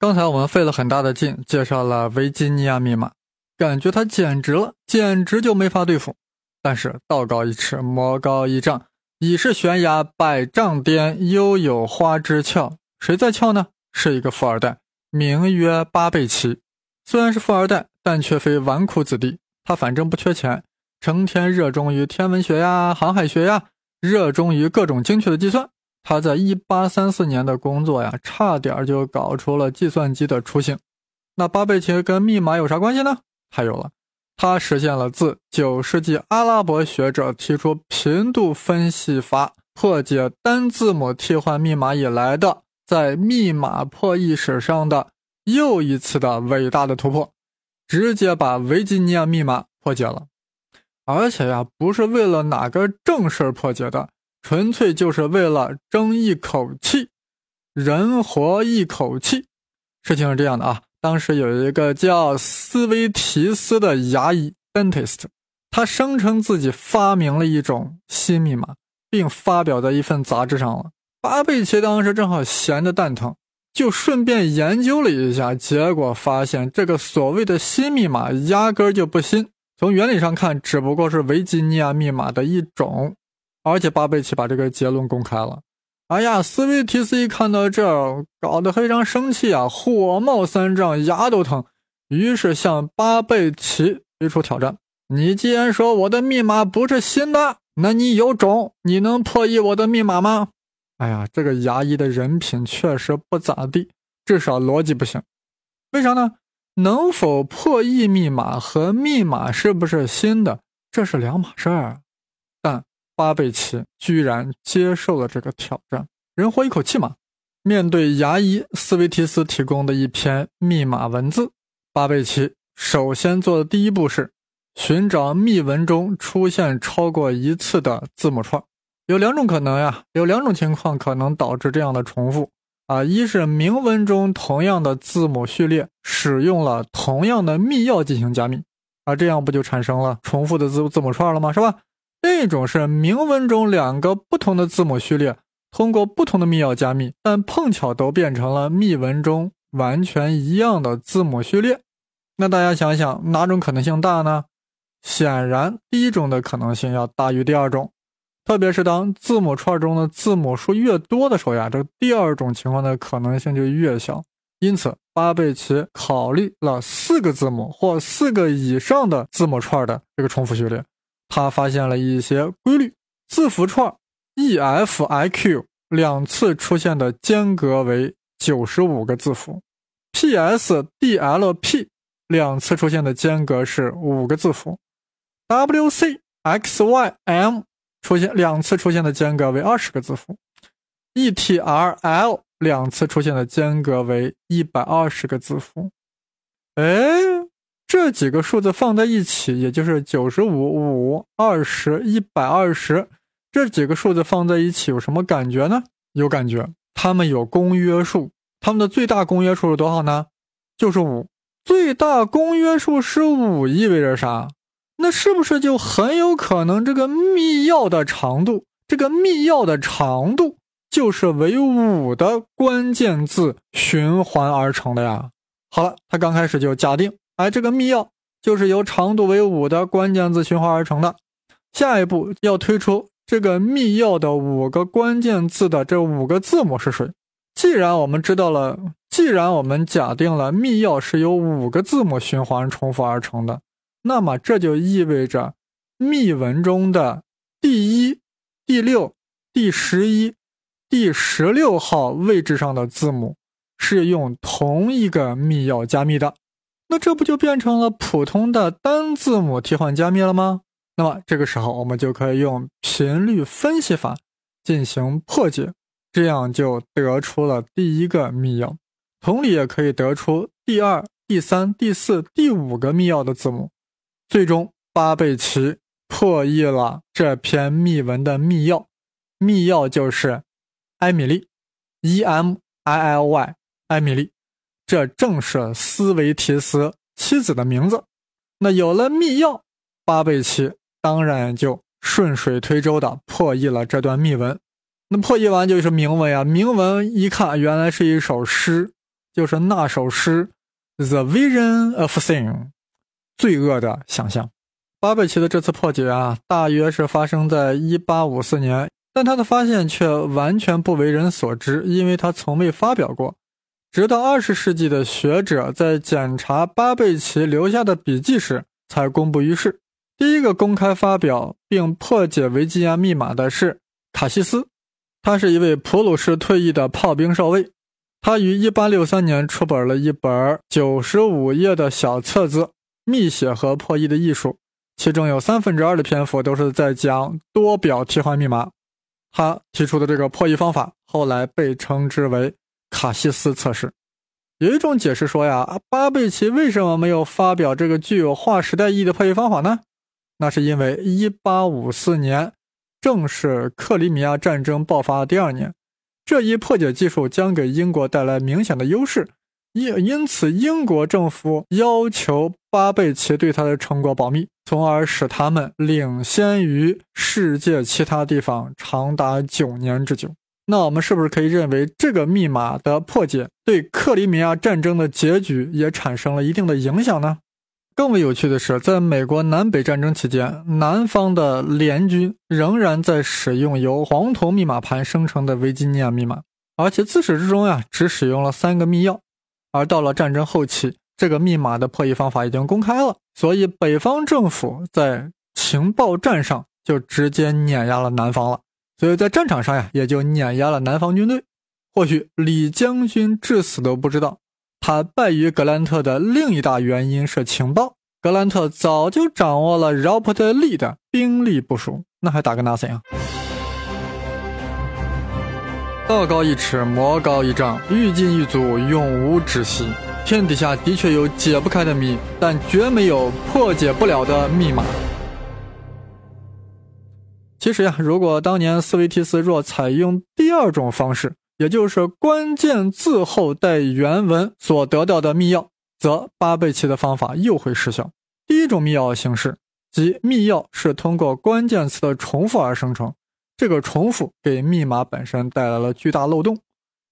刚才我们费了很大的劲介绍了维吉尼亚密码，感觉它简直了，简直就没法对付。但是道高一尺，魔高一丈，已是悬崖百丈巅，犹有花枝俏。谁在俏呢？是一个富二代，名曰巴贝奇。虽然是富二代，但却非纨绔子弟。他反正不缺钱，成天热衷于天文学呀、航海学呀，热衷于各种精确的计算。他在一八三四年的工作呀，差点就搞出了计算机的雏形。那巴贝奇跟密码有啥关系呢？还有了，他实现了自九世纪阿拉伯学者提出频度分析法，破解单字母替换密码以来的。在密码破译史上的又一次的伟大的突破，直接把维吉尼亚密码破解了，而且呀，不是为了哪个正事破解的，纯粹就是为了争一口气，人活一口气。事情是这样的啊，当时有一个叫斯维提斯的牙医 （dentist），他声称自己发明了一种新密码，并发表在一份杂志上了。巴贝奇当时正好闲得蛋疼，就顺便研究了一下，结果发现这个所谓的新密码压根就不新。从原理上看，只不过是维吉尼亚密码的一种。而且巴贝奇把这个结论公开了。哎呀，斯维提斯一看到这，搞得非常生气啊，火冒三丈，牙都疼。于是向巴贝奇提出挑战：“你既然说我的密码不是新的，那你有种，你能破译我的密码吗？”哎呀，这个牙医的人品确实不咋地，至少逻辑不行。为啥呢？能否破译密码和密码是不是新的，这是两码事儿。巴贝奇居然接受了这个挑战，人活一口气嘛。面对牙医斯维提斯提供的一篇密码文字，巴贝奇首先做的第一步是寻找密文中出现超过一次的字母串。有两种可能呀，有两种情况可能导致这样的重复啊。一是明文中同样的字母序列使用了同样的密钥进行加密，啊，这样不就产生了重复的字字母串了吗？是吧？另一种是明文中两个不同的字母序列通过不同的密钥加密，但碰巧都变成了密文中完全一样的字母序列。那大家想想，哪种可能性大呢？显然，第一种的可能性要大于第二种。特别是当字母串中的字母数越多的时候呀，这第二种情况的可能性就越小。因此，巴贝奇考虑了四个字母或四个以上的字母串的这个重复序列，他发现了一些规律：字符串 e f i q 两次出现的间隔为九十五个字符。；p s d l p 两次出现的间隔是五个字符。；w c x y m 出现两次出现的间隔为二十个字符，E T R L 两次出现的间隔为一百二十个字符。哎，这几个数字放在一起，也就是九十五、五、二十、一百二十，这几个数字放在一起有什么感觉呢？有感觉，它们有公约数，它们的最大公约数是多少呢？就是五。最大公约数是五，意味着啥？那是不是就很有可能这个密钥的长度，这个密钥的长度就是为五的关键字循环而成的呀？好了，他刚开始就假定，哎，这个密钥就是由长度为五的关键字循环而成的。下一步要推出这个密钥的五个关键字的这五个字母是谁？既然我们知道了，既然我们假定了密钥是由五个字母循环重复而成的。那么这就意味着，密文中的第一、第六、第十一、第十六号位置上的字母是用同一个密钥加密的。那这不就变成了普通的单字母替换加密了吗？那么这个时候我们就可以用频率分析法进行破解，这样就得出了第一个密钥。同理，也可以得出第二、第三、第四、第五个密钥的字母。最终，巴贝奇破译了这篇密文的密钥，密钥就是艾米丽，E M I L Y，艾米丽，这正是斯维提斯妻子的名字。那有了密钥，巴贝奇当然就顺水推舟的破译了这段密文。那破译完就是铭文呀，铭文一看原来是一首诗，就是那首诗《The Vision of Sin》，罪恶的想象。巴贝奇的这次破解啊，大约是发生在1854年，但他的发现却完全不为人所知，因为他从未发表过。直到20世纪的学者在检查巴贝奇留下的笔记时，才公布于世。第一个公开发表并破解维吉尼亚密码的是卡西斯，他是一位普鲁士退役的炮兵少尉。他于1863年出版了一本95页的小册子《密写和破译的艺术》。其中有三分之二的篇幅都是在讲多表替换密码。他提出的这个破译方法后来被称之为卡西斯测试。有一种解释说呀，巴贝奇为什么没有发表这个具有划时代意义的破译方法呢？那是因为1854年正是克里米亚战争爆发的第二年，这一破解技术将给英国带来明显的优势。因因此，英国政府要求巴贝奇对他的成果保密，从而使他们领先于世界其他地方长达九年之久。那我们是不是可以认为，这个密码的破解对克里米亚战争的结局也产生了一定的影响呢？更为有趣的是，在美国南北战争期间，南方的联军仍然在使用由黄铜密码盘生成的维吉尼亚密码，而且自始至终呀，只使用了三个密钥。而到了战争后期，这个密码的破译方法已经公开了，所以北方政府在情报战上就直接碾压了南方了，所以在战场上呀，也就碾压了南方军队。或许李将军至死都不知道，他败于格兰特的另一大原因是情报。格兰特早就掌握了饶伯特利的兵力部署，那还打个哪森啊？道高一尺，魔高一丈，欲进欲阻，永无止息。天底下的确有解不开的谜，但绝没有破解不了的密码。其实呀，如果当年斯维提斯若采用第二种方式，也就是关键字后带原文所得到的密钥，则巴贝奇的方法又会失效。第一种密钥形式，即密钥是通过关键词的重复而生成。这个重复给密码本身带来了巨大漏洞，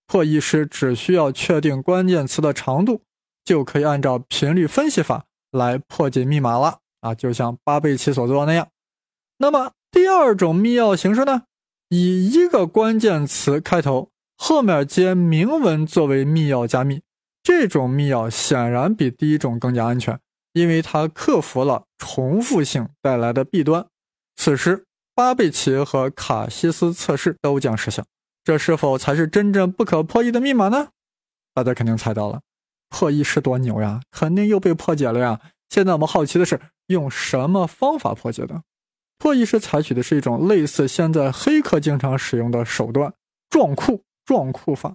破译师只需要确定关键词的长度，就可以按照频率分析法来破解密码了啊！就像巴贝奇所做的那样。那么第二种密钥形式呢？以一个关键词开头，后面接明文作为密钥加密，这种密钥显然比第一种更加安全，因为它克服了重复性带来的弊端。此时。巴贝奇和卡西斯测试都将失效，这是否才是真正不可破译的密码呢？大家肯定猜到了，破译是多牛呀，肯定又被破解了呀。现在我们好奇的是，用什么方法破解的？破译师采取的是一种类似现在黑客经常使用的手段——撞库、撞库法，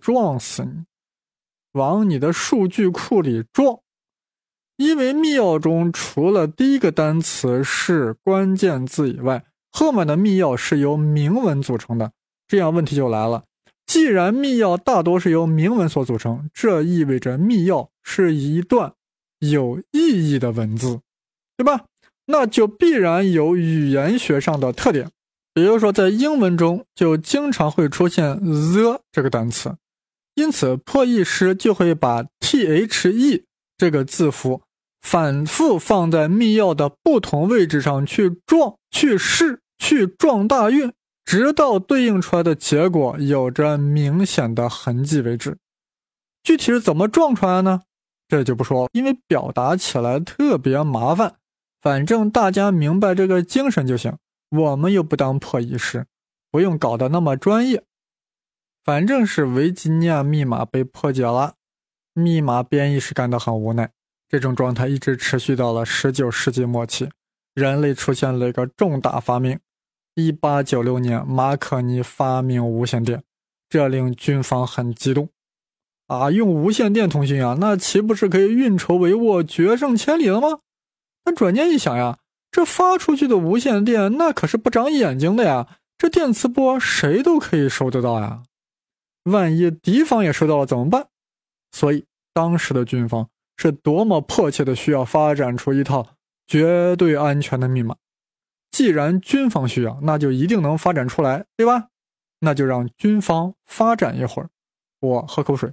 撞死你，往你的数据库里撞。因为密钥中除了第一个单词是关键字以外，后面的密钥是由明文组成的，这样问题就来了。既然密钥大多是由明文所组成，这意味着密钥是一段有意义的文字，对吧？那就必然有语言学上的特点。比如说，在英文中就经常会出现 the 这个单词，因此破译师就会把 the 这个字符反复放在密钥的不同位置上去撞、去试。去撞大运，直到对应出来的结果有着明显的痕迹为止。具体是怎么撞出来的呢？这就不说了，因为表达起来特别麻烦。反正大家明白这个精神就行。我们又不当破译师，不用搞得那么专业。反正是维吉尼亚密码被破解了，密码编译师感到很无奈。这种状态一直持续到了19世纪末期。人类出现了一个重大发明。一八九六年，马可尼发明无线电，这令军方很激动。啊，用无线电通讯啊，那岂不是可以运筹帷幄、决胜千里了吗？但转念一想呀，这发出去的无线电那可是不长眼睛的呀，这电磁波谁都可以收得到呀。万一敌方也收到了怎么办？所以当时的军方是多么迫切的需要发展出一套。绝对安全的密码，既然军方需要，那就一定能发展出来，对吧？那就让军方发展一会儿，我喝口水。